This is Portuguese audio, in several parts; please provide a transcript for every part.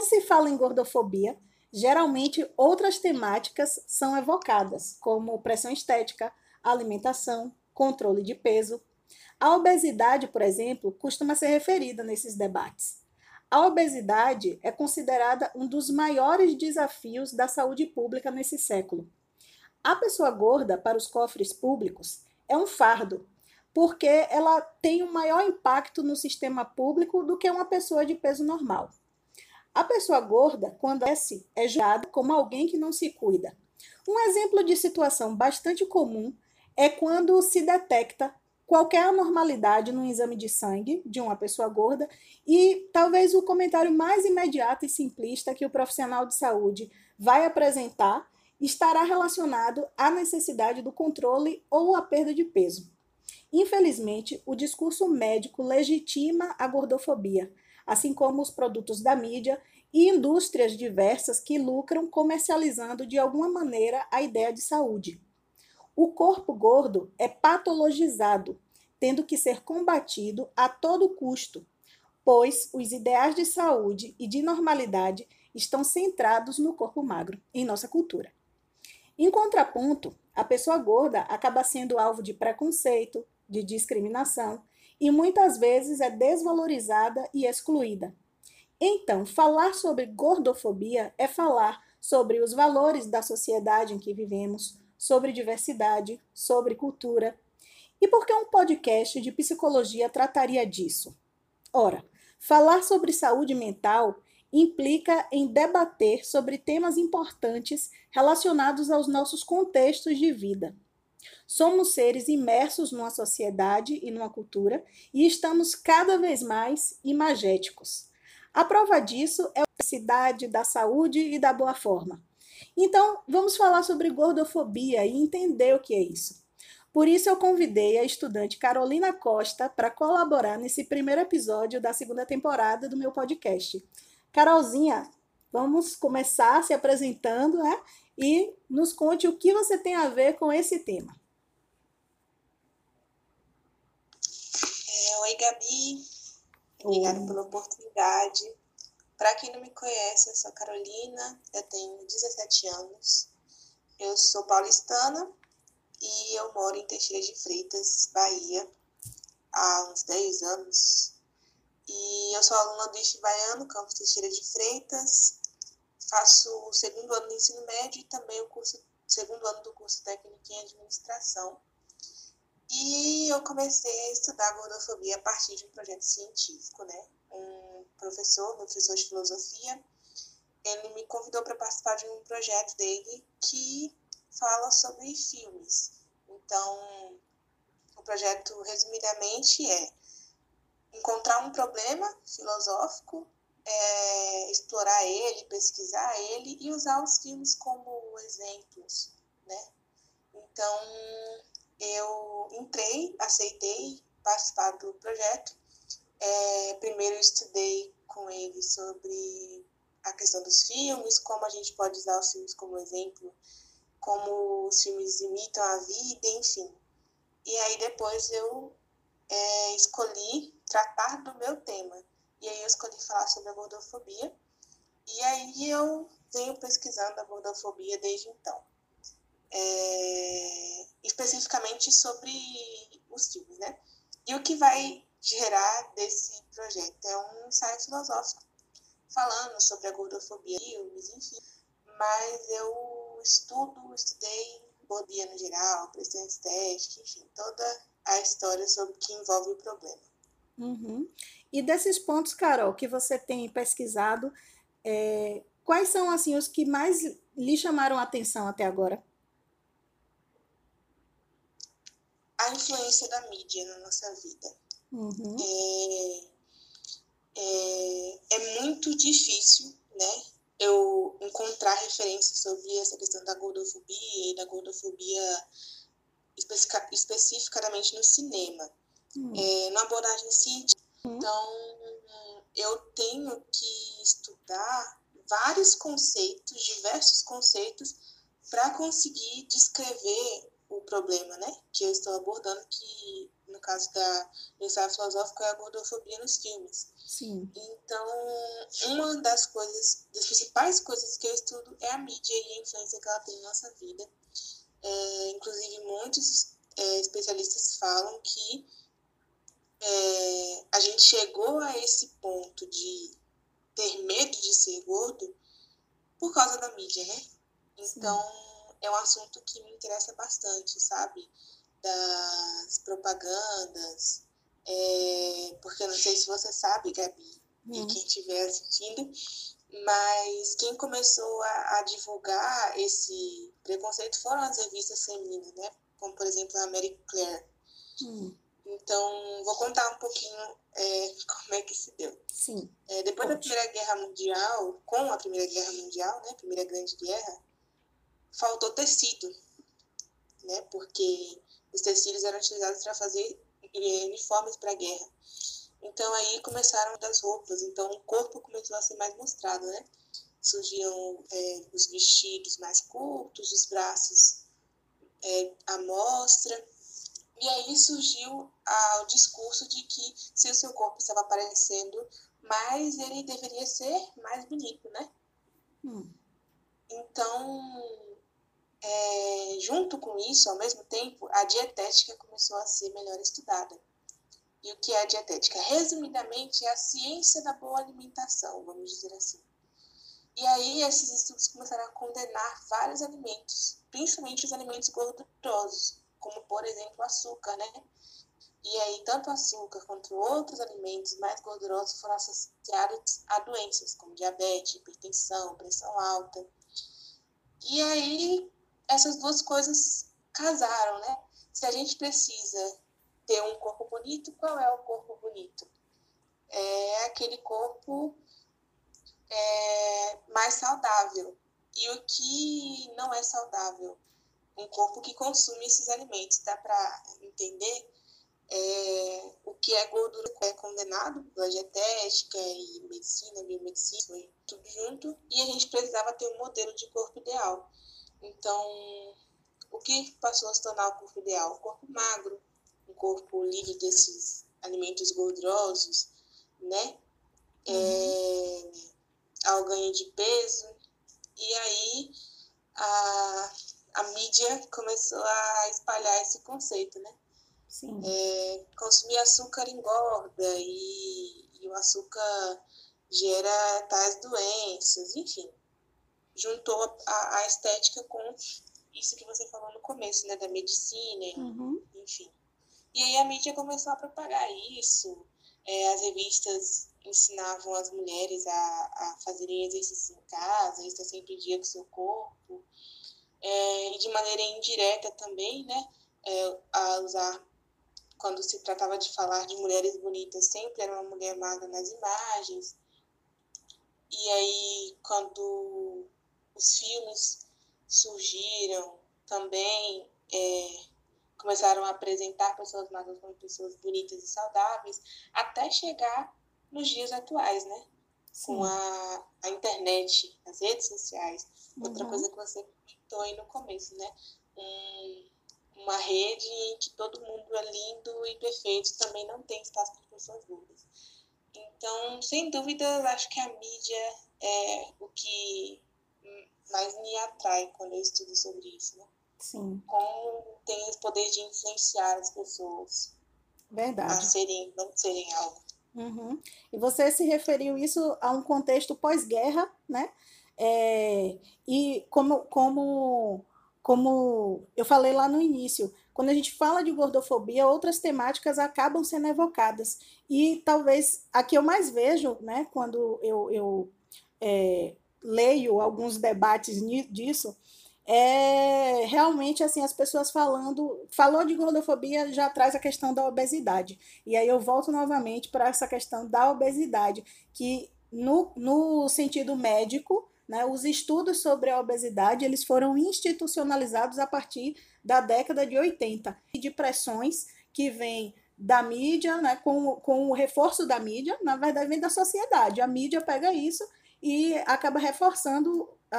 quando se fala em gordofobia, geralmente outras temáticas são evocadas, como pressão estética, alimentação, controle de peso. A obesidade, por exemplo, costuma ser referida nesses debates. A obesidade é considerada um dos maiores desafios da saúde pública nesse século. A pessoa gorda, para os cofres públicos, é um fardo, porque ela tem um maior impacto no sistema público do que uma pessoa de peso normal. A pessoa gorda, quando é, é julgada como alguém que não se cuida. Um exemplo de situação bastante comum é quando se detecta qualquer anormalidade no exame de sangue de uma pessoa gorda e talvez o comentário mais imediato e simplista que o profissional de saúde vai apresentar estará relacionado à necessidade do controle ou à perda de peso. Infelizmente, o discurso médico legitima a gordofobia, assim como os produtos da mídia e indústrias diversas que lucram comercializando de alguma maneira a ideia de saúde. O corpo gordo é patologizado, tendo que ser combatido a todo custo, pois os ideais de saúde e de normalidade estão centrados no corpo magro em nossa cultura. Em contraponto, a pessoa gorda acaba sendo alvo de preconceito, de discriminação e muitas vezes é desvalorizada e excluída. Então, falar sobre gordofobia é falar sobre os valores da sociedade em que vivemos, sobre diversidade, sobre cultura. E por que um podcast de psicologia trataria disso? Ora, falar sobre saúde mental implica em debater sobre temas importantes relacionados aos nossos contextos de vida. Somos seres imersos numa sociedade e numa cultura e estamos cada vez mais imagéticos. A prova disso é a necessidade da saúde e da boa forma. Então, vamos falar sobre gordofobia e entender o que é isso. Por isso, eu convidei a estudante Carolina Costa para colaborar nesse primeiro episódio da segunda temporada do meu podcast. Carolzinha, vamos começar se apresentando, né? E nos conte o que você tem a ver com esse tema. É, oi, Gabi. Obrigada pela oportunidade. Para quem não me conhece, eu sou Carolina, eu tenho 17 anos, eu sou paulistana e eu moro em Teixeira de Freitas, Bahia, há uns 10 anos. E eu sou aluna do IF Baiano, campus Teixeira de Freitas, faço o segundo ano do ensino médio e também o curso, segundo ano do curso técnico em administração. E eu comecei a estudar gordofobia a partir de um projeto científico, né? Um professor, meu professor de filosofia, ele me convidou para participar de um projeto dele que fala sobre filmes. Então, o projeto, resumidamente, é encontrar um problema filosófico, é, explorar ele, pesquisar ele e usar os filmes como exemplos, né? Então, eu entrei, aceitei participar do projeto. É, primeiro estudei com ele sobre a questão dos filmes, como a gente pode usar os filmes como exemplo, como os filmes imitam a vida, enfim. E aí depois eu é, escolhi tratar do meu tema. E aí eu escolhi falar sobre a gordofobia. E aí eu venho pesquisando a gordofobia desde então é, especificamente sobre os filmes, né? E o que vai gerar desse projeto é um ensaio filosófico falando sobre a gordofobia, filmes, enfim. Mas eu estudo, estudei gordofobia no geral, pressão estética, enfim, toda a história sobre que envolve o problema. Uhum. E desses pontos, Carol, que você tem pesquisado, é, quais são assim os que mais lhe chamaram a atenção até agora? a influência da mídia na nossa vida. Uhum. É, é, é, muito difícil, né? Eu encontrar referências sobre essa questão da gordofobia e da gordofobia especific, especificamente no cinema, uhum. é, na abordagem científica. Uhum. Então, eu tenho que estudar vários conceitos, diversos conceitos, para conseguir descrever o problema, né? Que eu estou abordando, que no caso da ensaio filosófico é a gordofobia nos filmes. Sim. Então, uma das coisas, das principais coisas que eu estudo é a mídia e a influência que ela tem na nossa vida. É, inclusive, muitos é, especialistas falam que é, a gente chegou a esse ponto de ter medo de ser gordo por causa da mídia, né? Então, Sim. é um assunto que me interessa bastante, sabe? Das propagandas, é, porque eu não sei se você sabe, Gabi, hum. e quem estiver assistindo, mas quem começou a, a, divulgar esse preconceito foram as revistas femininas, né? Como, por exemplo, a Mary Claire. Hum. Então, vou contar um pouquinho é, como é que se deu. Sim. É, depois da Primeira Guerra Mundial, com a Primeira Guerra Mundial, né, Primeira Grande Guerra, faltou tecido, né, porque os tecidos eram utilizados para fazer é, uniformes para a guerra. Então aí começaram das roupas, então o corpo começou a ser mais mostrado, né? Surgiam é, os vestidos mais curtos, os braços é, à mostra, e aí surgiu ah, o discurso de que se o seu corpo estava aparecendo mais, ele deveria ser mais bonito, né? Hum. Então, é, junto com isso, ao mesmo tempo, a dietética começou a ser melhor estudada. E o que é a dietética? Resumidamente, é a ciência da boa alimentação, vamos dizer assim. E aí, esses estudos começaram a condenar vários alimentos, principalmente os alimentos gordurosos, como por exemplo o açúcar, né? E aí, tanto açúcar quanto outros alimentos mais gordurosos foram associados a doenças como diabetes, hipertensão, pressão alta. E aí, essas duas coisas casaram, né? Se a gente precisa ter um corpo bonito, qual é o corpo bonito? É aquele corpo é, mais saudável. E o que não é saudável? Um corpo que consome esses alimentos. Dá para entender é, o que é gordura é condenado pela dietética e medicina, biomedicina, tudo junto. E a gente precisava ter um modelo de corpo ideal. Então, o que passou a se tornar o corpo ideal? Um corpo magro, um corpo livre desses alimentos gordurosos, né? É, uhum. ao ganho de peso. E aí, a, a mídia começou a espalhar esse conceito, né? Sim. É, consumir açúcar engorda e, e o açúcar gera tais doenças, enfim. Juntou a, a, estética com isso que você falou no começo, né? Da medicina, uhum. enfim. E aí a mídia começou a propagar isso. É, as revistas ensinavam as mulheres a, a fazerem exercícios em casa, estar sempre em dia com o seu corpo é, e de maneira indireta também, né, é, a usar, quando se tratava de falar de mulheres bonitas, sempre era uma mulher magra nas imagens. E aí, quando os filmes surgiram, também é, começaram a apresentar pessoas magras como pessoas bonitas e saudáveis, até chegar nos dias atuais, né? Sim. Com a, a internet, as redes sociais. Outra uhum. coisa que você comentou aí no começo, né? Um, uma rede em que todo mundo é lindo e perfeito também não tem espaço para pessoas gordas. Então, sem dúvida, eu acho que a mídia é o que mais me atrai quando eu estudo sobre isso, né? Sim. Como tem o poder de influenciar as pessoas Verdade. a serem, não serem algo. Uhum. E você se referiu isso a um contexto pós-guerra, né? É, e como, como, como eu falei lá no início, quando a gente fala de gordofobia, outras temáticas acabam sendo evocadas. E talvez a que eu mais vejo, né, quando eu, eu é, leio alguns debates disso, é realmente assim as pessoas falando, falou de gordofobia já traz a questão da obesidade. E aí eu volto novamente para essa questão da obesidade, que no, no sentido médico né? Os estudos sobre a obesidade eles foram institucionalizados a partir da década de 80 e de pressões que vêm da mídia, né, com, com o reforço da mídia, na verdade vem da sociedade. A mídia pega isso e acaba reforçando a,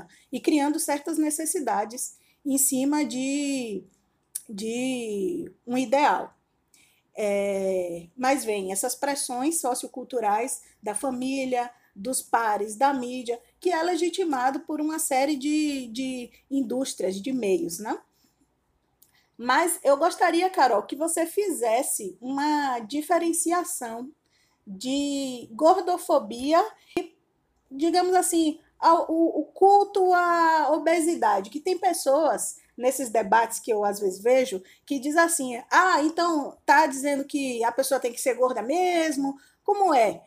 a, e criando certas necessidades em cima de, de um ideal. É, mas vem essas pressões socioculturais da família, dos pares, da mídia, que é legitimado por uma série de, de indústrias, de meios, né? Mas eu gostaria, Carol, que você fizesse uma diferenciação de gordofobia e, digamos assim, o, o culto à obesidade, que tem pessoas nesses debates que eu às vezes vejo que diz assim: "Ah, então tá dizendo que a pessoa tem que ser gorda mesmo? Como é?"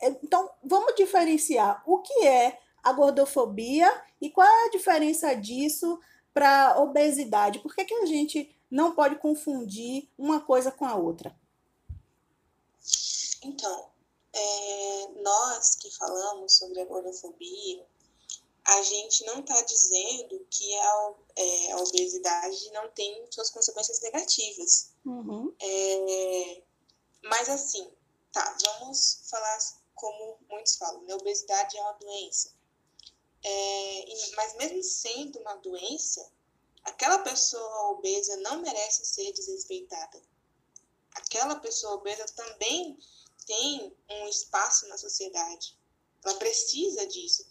Então, vamos diferenciar o que é a gordofobia e qual é a diferença disso para obesidade. Por que, que a gente não pode confundir uma coisa com a outra? Então, é, nós que falamos sobre a gordofobia, a gente não está dizendo que a, é, a, obesidade não tem suas consequências negativas. Uhum. É, mas assim, tá, vamos falar como muitos falam, né? obesidade é uma doença. É, mas mesmo sendo uma doença, aquela pessoa obesa não merece ser desrespeitada. Aquela pessoa obesa também tem um espaço na sociedade. Ela precisa disso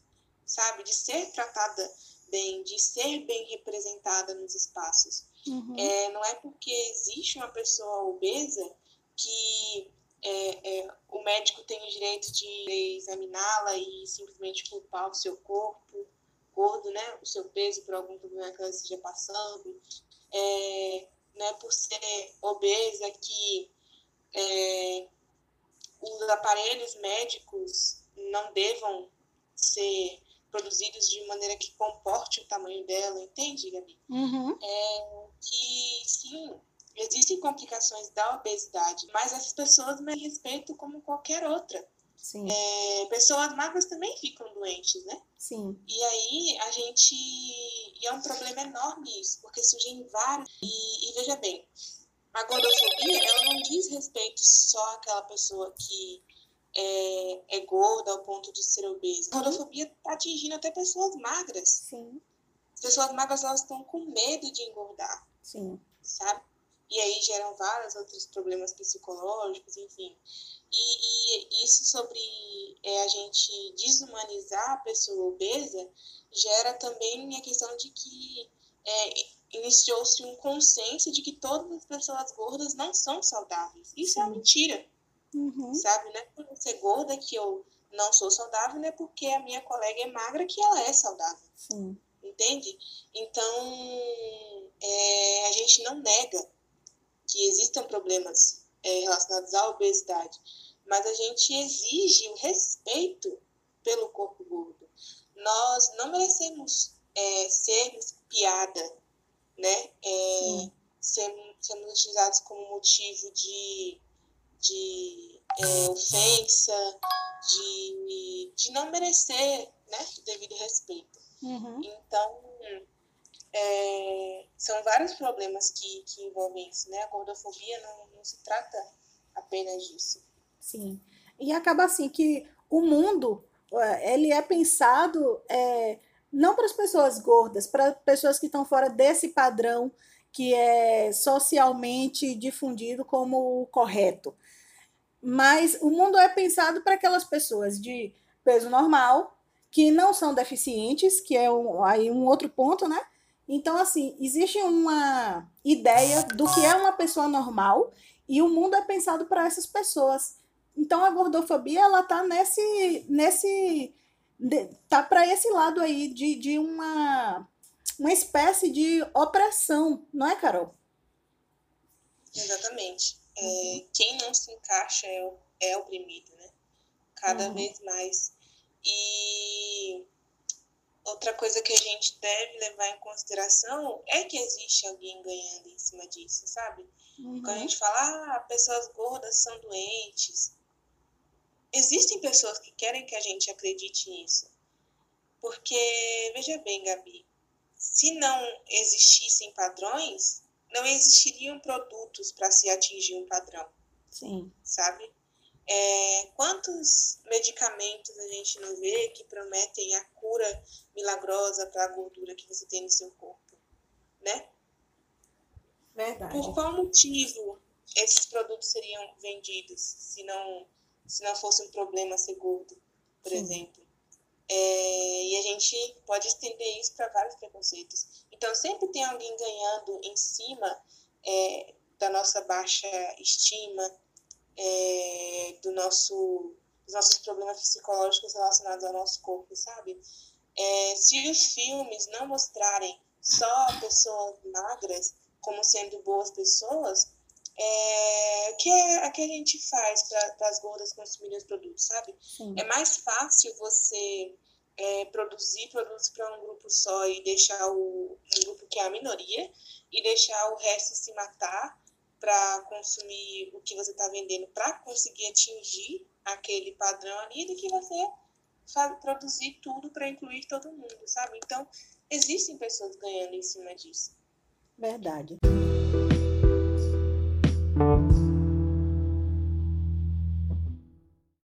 sabe? De ser tratada bem, de ser bem representada nos espaços. Uhum. É, não é porque existe uma pessoa obesa que é, é, o médico tem o direito de examiná-la e simplesmente culpar o seu corpo gordo, né? O seu peso por algum problema que ela esteja passando. É, não é por ser obesa que é, os aparelhos médicos não devam ser produzidos de maneira que comporte o tamanho dela, entende, Gabi? Uhum. É, que, sim, existem complicações da obesidade, mas essas pessoas merecem respeito como qualquer outra. Sim. É, pessoas magras também ficam doentes, né? Sim. E aí a gente. E é um problema enorme isso, porque surgem vários. E, e veja bem, a gordofobia, ela não diz respeito só àquela pessoa que é, é gorda ao ponto de ser obesa. A gordofobia está atingindo até pessoas magras. Sim. As pessoas magras elas estão com medo de engordar. Sim. Sabe? E aí geram vários outros problemas psicológicos, enfim. E, e isso sobre é, a gente desumanizar a pessoa obesa gera também a questão de que é, iniciou-se um consenso de que todas as pessoas gordas não são saudáveis. Isso Sim. é mentira. Uhum. Sabe? Não é por eu ser gorda que eu não sou saudável, não é porque a minha colega é magra que ela é saudável. Sim. Entende? Então, é, a gente não nega que existam problemas é, relacionados à obesidade, mas a gente exige o respeito pelo corpo gordo. Nós não merecemos é, sermos piada, né? É, sermos, sermos utilizados como motivo de de é, ofensa, de, de não merecer né, o devido respeito. Uhum. Então, é, são vários problemas que, que envolvem isso, né? A gordofobia não, não se trata apenas disso. Sim. E acaba assim que o mundo é, ele é pensado é, não para as pessoas gordas, para pessoas que estão fora desse padrão que é socialmente difundido como o correto. Mas o mundo é pensado para aquelas pessoas de peso normal, que não são deficientes, que é um, aí um outro ponto, né? Então, assim, existe uma ideia do que é uma pessoa normal e o mundo é pensado para essas pessoas. Então, a gordofobia, ela tá nesse, nesse, tá para esse lado aí de, de uma, uma espécie de opressão, não é, Carol? Exatamente é, quem não se encaixa é, é oprimido, né? Cada uhum. vez mais. E outra coisa que a gente deve levar em consideração é que existe alguém ganhando em cima disso, sabe? Uhum. Quando a gente fala, ah, pessoas gordas são doentes, existem pessoas que querem que a gente acredite nisso. Porque, veja bem, Gabi, se não existissem padrões, não existiriam produtos para se atingir um padrão. Sim. Sabe? É, quantos medicamentos a gente não vê que prometem a cura milagrosa para a gordura que você tem no seu corpo? né? Verdade. Por qual motivo esses produtos seriam vendidos se não, se não fosse um problema ser gordo, por Sim. exemplo? É, e a gente pode estender isso para vários preconceitos. Então, sempre tem alguém ganhando em cima é, da nossa baixa estima, é, do nosso, dos nossos problemas psicológicos relacionados ao nosso corpo, sabe? É, se os filmes não mostrarem só pessoas magras como sendo boas pessoas, é, que é a que a gente faz para as gordas consumirem os produtos, sabe? Sim. É mais fácil você é, produzir produtos para um grupo só e deixar o um grupo que é a minoria e deixar o resto se matar para consumir o que você está vendendo para conseguir atingir aquele padrão ali do que você produzir tudo para incluir todo mundo, sabe? Então, existem pessoas ganhando em cima disso. Verdade.